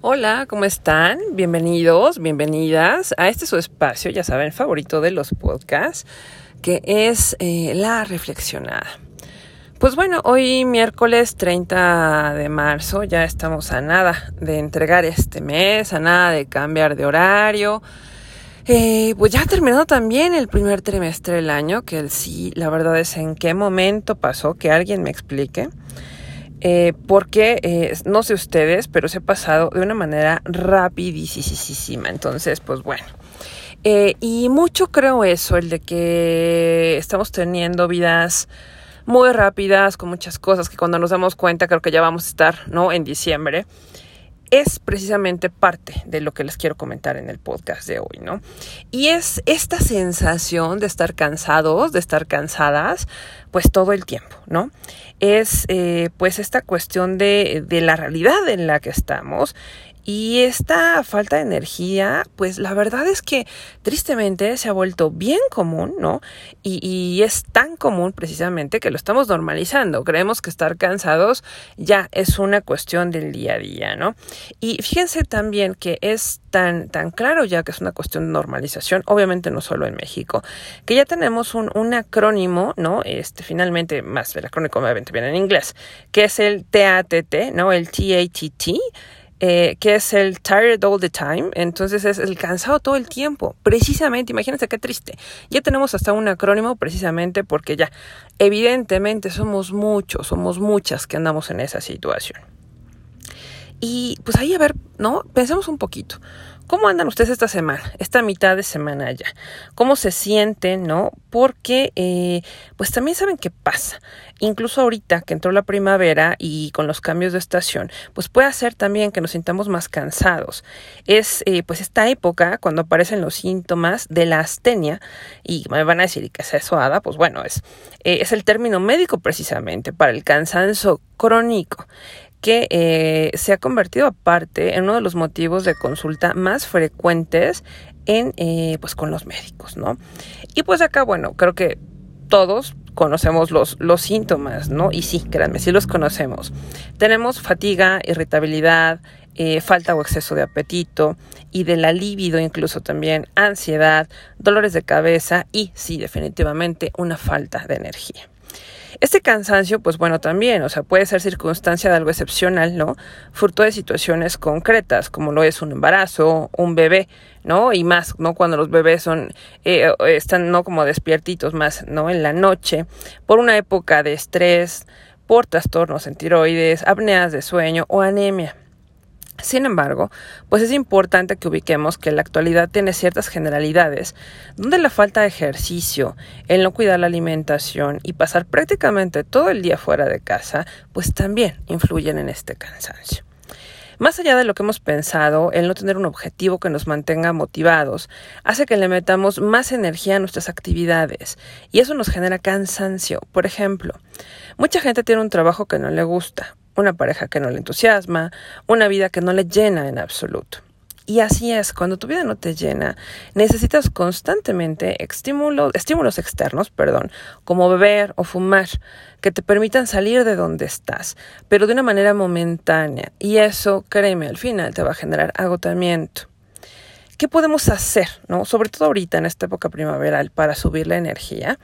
Hola, ¿cómo están? Bienvenidos, bienvenidas a este su espacio, ya saben, favorito de los podcasts, que es eh, la reflexionada. Pues bueno, hoy miércoles 30 de marzo ya estamos a nada de entregar este mes, a nada de cambiar de horario. Eh, pues ya ha terminado también el primer trimestre del año, que el sí, la verdad es en qué momento pasó, que alguien me explique. Eh, porque eh, no sé ustedes, pero se ha pasado de una manera rapidísima. Entonces, pues bueno. Eh, y mucho creo eso, el de que estamos teniendo vidas muy rápidas, con muchas cosas que cuando nos damos cuenta creo que ya vamos a estar, ¿no? En diciembre es precisamente parte de lo que les quiero comentar en el podcast de hoy, ¿no? Y es esta sensación de estar cansados, de estar cansadas, pues todo el tiempo, ¿no? Es eh, pues esta cuestión de, de la realidad en la que estamos y esta falta de energía, pues la verdad es que tristemente se ha vuelto bien común, ¿no? Y, es tan común precisamente que lo estamos normalizando. Creemos que estar cansados ya es una cuestión del día a día, ¿no? Y fíjense también que es tan, tan claro ya que es una cuestión de normalización, obviamente no solo en México, que ya tenemos un, un acrónimo, ¿no? Este, finalmente, más el acrónimo obviamente viene en inglés, que es el TATT, ¿no? El TATT eh, que es el tired all the time, entonces es el cansado todo el tiempo, precisamente, imagínense qué triste. Ya tenemos hasta un acrónimo precisamente porque ya, evidentemente somos muchos, somos muchas que andamos en esa situación. Y pues ahí a ver, ¿no? Pensemos un poquito. ¿Cómo andan ustedes esta semana, esta mitad de semana ya? ¿Cómo se sienten, no? Porque, eh, pues también saben qué pasa. Incluso ahorita que entró la primavera y con los cambios de estación, pues puede hacer también que nos sintamos más cansados. Es, eh, pues, esta época cuando aparecen los síntomas de la astenia y me van a decir que es eso, Ada? Pues bueno, es, eh, es el término médico precisamente para el cansancio crónico que eh, se ha convertido aparte en uno de los motivos de consulta más frecuentes en eh, pues con los médicos, ¿no? Y pues acá, bueno, creo que todos conocemos los, los síntomas, ¿no? Y sí, créanme, sí los conocemos. Tenemos fatiga, irritabilidad, eh, falta o exceso de apetito y de la libido incluso también, ansiedad, dolores de cabeza y sí, definitivamente una falta de energía. Este cansancio, pues bueno, también, o sea, puede ser circunstancia de algo excepcional, ¿no? Fruto de situaciones concretas, como lo es un embarazo, un bebé, ¿no? Y más, ¿no? Cuando los bebés son, eh, están, ¿no? Como despiertitos más, ¿no? En la noche, por una época de estrés, por trastornos en tiroides, apneas de sueño o anemia. Sin embargo, pues es importante que ubiquemos que la actualidad tiene ciertas generalidades, donde la falta de ejercicio, el no cuidar la alimentación y pasar prácticamente todo el día fuera de casa, pues también influyen en este cansancio. Más allá de lo que hemos pensado, el no tener un objetivo que nos mantenga motivados hace que le metamos más energía a nuestras actividades y eso nos genera cansancio. Por ejemplo, mucha gente tiene un trabajo que no le gusta, una pareja que no le entusiasma, una vida que no le llena en absoluto. Y así es, cuando tu vida no te llena, necesitas constantemente estímulos, externos, perdón, como beber o fumar, que te permitan salir de donde estás, pero de una manera momentánea. Y eso, créeme, al final te va a generar agotamiento. ¿Qué podemos hacer, no? Sobre todo ahorita en esta época primaveral para subir la energía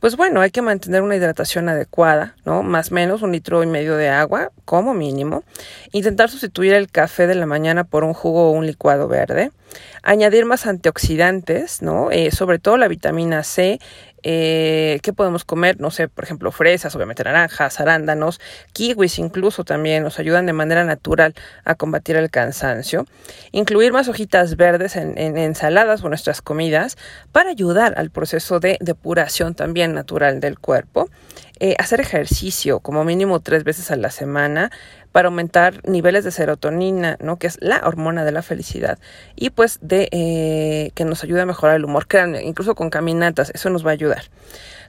pues bueno, hay que mantener una hidratación adecuada, ¿no? Más o menos un litro y medio de agua, como mínimo. Intentar sustituir el café de la mañana por un jugo o un licuado verde. Añadir más antioxidantes, ¿no? Eh, sobre todo la vitamina C eh, ¿Qué podemos comer? No sé, por ejemplo, fresas, obviamente naranjas, arándanos, kiwis incluso también nos ayudan de manera natural a combatir el cansancio. Incluir más hojitas verdes en, ensaladas o nuestras comidas para ayudar al proceso de depuración también natural del cuerpo. Eh, hacer ejercicio como mínimo tres veces a la semana para aumentar niveles de serotonina, ¿no? Que es la hormona de la felicidad. Y pues de eh, que nos ayuda a mejorar el humor. Créanme, incluso con caminatas, eso nos va a ayudar.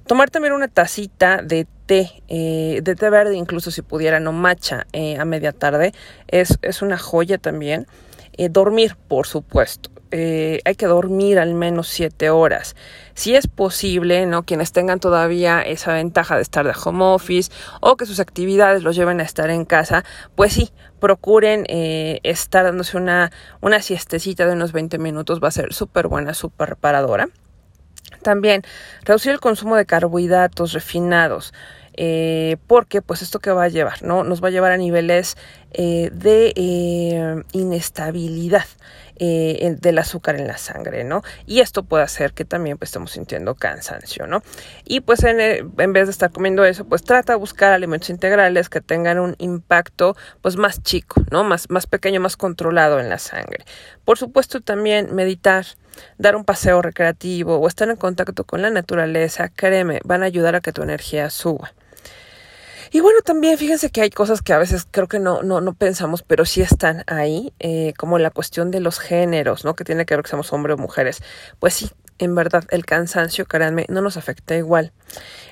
Tomar también una tacita de té, eh, de té verde, incluso si pudiera, no macha, eh, a media tarde, es, es una joya también. Dormir, por supuesto. Eh, hay que dormir al menos siete horas. Si es posible, ¿no? Quienes tengan todavía esa ventaja de estar de home office o que sus actividades los lleven a estar en casa, pues sí, procuren eh, estar dándose una, siestecita de unos 20 minutos, va a ser súper buena, súper reparadora. También reducir el consumo de carbohidratos refinados. Eh, porque pues esto que va a llevar, ¿no? Nos va a llevar a niveles de inestabilidad del azúcar en la sangre, ¿no? Y esto puede hacer que también pues, estemos sintiendo cansancio, ¿no? Y pues en, en, vez de estar comiendo eso, pues trata de buscar alimentos integrales que tengan un impacto pues más chico, ¿no? Más, más pequeño, más controlado en la sangre. Por supuesto también meditar, dar un paseo recreativo o estar en contacto con la naturaleza, créeme, van a ayudar a que tu energía suba. Y bueno, también fíjense que hay cosas que a veces creo que no, no, no pensamos, pero sí están ahí, eh, como la cuestión de los géneros, ¿no? Que tiene que ver que seamos hombres o mujeres. Pues sí, en verdad, el cansancio, créanme, no nos afecta igual.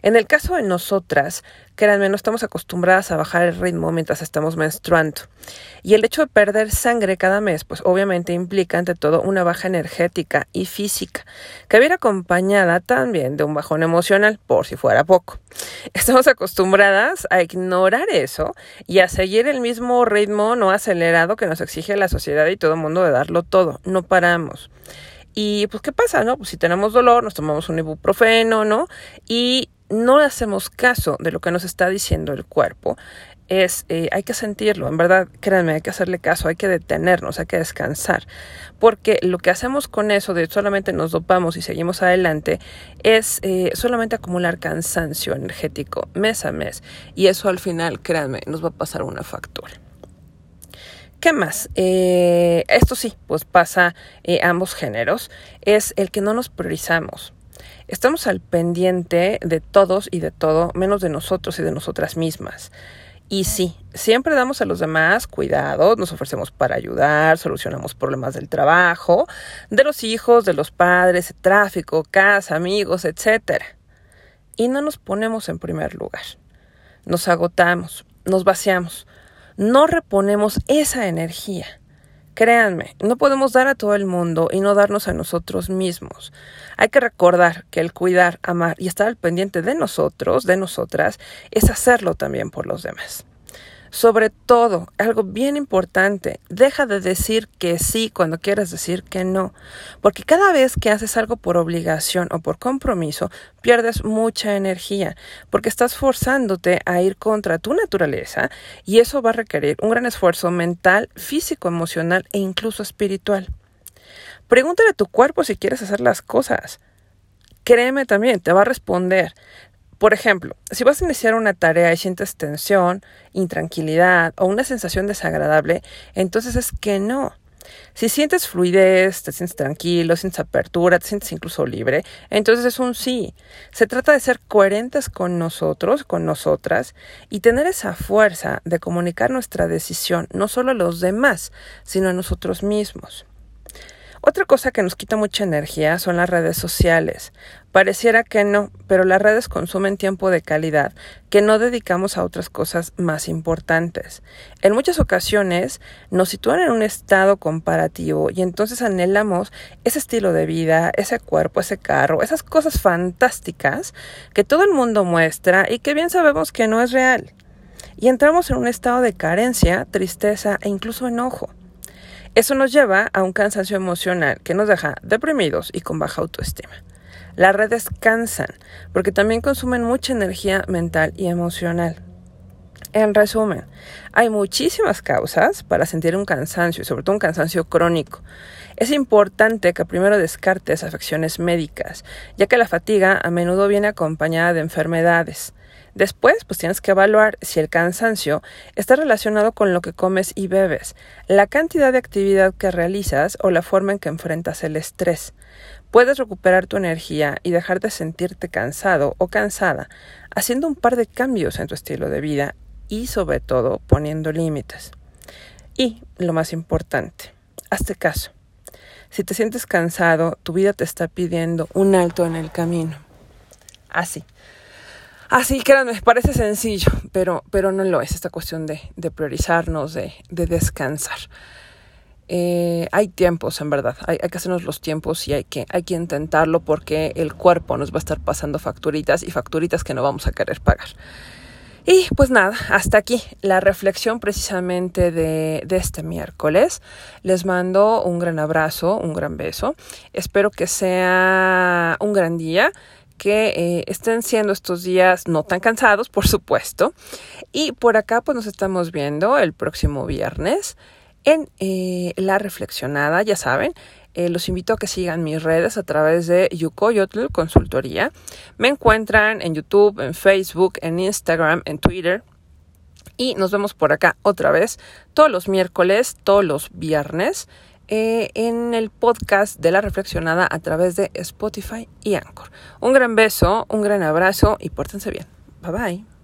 En el caso de nosotras, créanme, no estamos acostumbradas a bajar el ritmo mientras estamos menstruando. Y el hecho de perder sangre cada mes, pues obviamente implica ante todo una baja energética y física, que viene acompañada también de un bajón emocional, por si fuera poco. Estamos acostumbradas a ignorar eso y a seguir el mismo ritmo no acelerado que nos exige la sociedad y todo el mundo de darlo todo. No paramos. Y pues, ¿qué pasa, no? Pues si tenemos dolor, nos tomamos un ibuprofeno, ¿no? Y no hacemos caso de lo que nos está diciendo el cuerpo. Es, eh, hay que sentirlo, en verdad, créanme, hay que hacerle caso, hay que detenernos, hay que descansar, porque lo que hacemos con eso de solamente nos dopamos y seguimos adelante es eh, solamente acumular cansancio energético mes a mes, y eso al final, créanme, nos va a pasar una factura. ¿Qué más? Eh, esto sí, pues pasa eh, ambos géneros, es el que no nos priorizamos. Estamos al pendiente de todos y de todo, menos de nosotros y de nosotras mismas. Y sí, siempre damos a los demás cuidado, nos ofrecemos para ayudar, solucionamos problemas del trabajo, de los hijos, de los padres, tráfico, casa, amigos, etc. Y no nos ponemos en primer lugar. Nos agotamos, nos vaciamos, no reponemos esa energía. Créanme, no podemos dar a todo el mundo y no darnos a nosotros mismos. Hay que recordar que el cuidar, amar y estar al pendiente de nosotros, de nosotras, es hacerlo también por los demás. Sobre todo, algo bien importante, deja de decir que sí cuando quieras decir que no, porque cada vez que haces algo por obligación o por compromiso, pierdes mucha energía, porque estás forzándote a ir contra tu naturaleza y eso va a requerir un gran esfuerzo mental, físico, emocional e incluso espiritual. Pregúntale a tu cuerpo si quieres hacer las cosas. Créeme también, te va a responder. Por ejemplo, si vas a iniciar una tarea y sientes tensión, intranquilidad o una sensación desagradable, entonces es que no. Si sientes fluidez, te sientes tranquilo, sientes apertura, te sientes incluso libre, entonces es un sí. Se trata de ser coherentes con nosotros, con nosotras, y tener esa fuerza de comunicar nuestra decisión no solo a los demás, sino a nosotros mismos. Otra cosa que nos quita mucha energía son las redes sociales. Pareciera que no, pero las redes consumen tiempo de calidad que no dedicamos a otras cosas más importantes. En muchas ocasiones nos sitúan en un estado comparativo y entonces anhelamos ese estilo de vida, ese cuerpo, ese carro, esas cosas fantásticas que todo el mundo muestra y que bien sabemos que no es real. Y entramos en un estado de carencia, tristeza e incluso enojo. Eso nos lleva a un cansancio emocional que nos deja deprimidos y con baja autoestima. Las redes cansan porque también consumen mucha energía mental y emocional. En resumen, hay muchísimas causas para sentir un cansancio y sobre todo un cansancio crónico. Es importante que primero descartes afecciones médicas, ya que la fatiga a menudo viene acompañada de enfermedades. Después, pues tienes que evaluar si el cansancio está relacionado con lo que comes y bebes, la cantidad de actividad que realizas o la forma en que enfrentas el estrés. Puedes recuperar tu energía y dejar de sentirte cansado o cansada haciendo un par de cambios en tu estilo de vida y sobre todo poniendo límites. Y lo más importante, hazte caso. Si te sientes cansado, tu vida te está pidiendo un alto en el camino. Así. Así, créanme, parece sencillo, pero, pero no lo es esta cuestión de, priorizarnos, de, de descansar. eh, hay tiempos, en verdad, hay, hay, que hacernos los tiempos y hay que, hay que intentarlo porque el cuerpo nos va a estar pasando facturitas y facturitas que no vamos a querer pagar. Y pues nada, hasta aquí la reflexión precisamente de, de, este miércoles. Les mando un gran abrazo, un gran beso. Espero que sea un gran día, que eh, estén siendo estos días no tan cansados, por supuesto. Y por acá pues nos estamos viendo el próximo viernes en eh, La Reflexionada, ya saben. Eh, los invito a que sigan mis redes a través de Yukoyotl Consultoría. Me encuentran en YouTube, en Facebook, en Instagram, en Twitter. Y nos vemos por acá otra vez todos los miércoles, todos los viernes, eh, en el podcast de la reflexionada a través de Spotify y Anchor. Un gran beso, un gran abrazo y pórtense bien. Bye bye.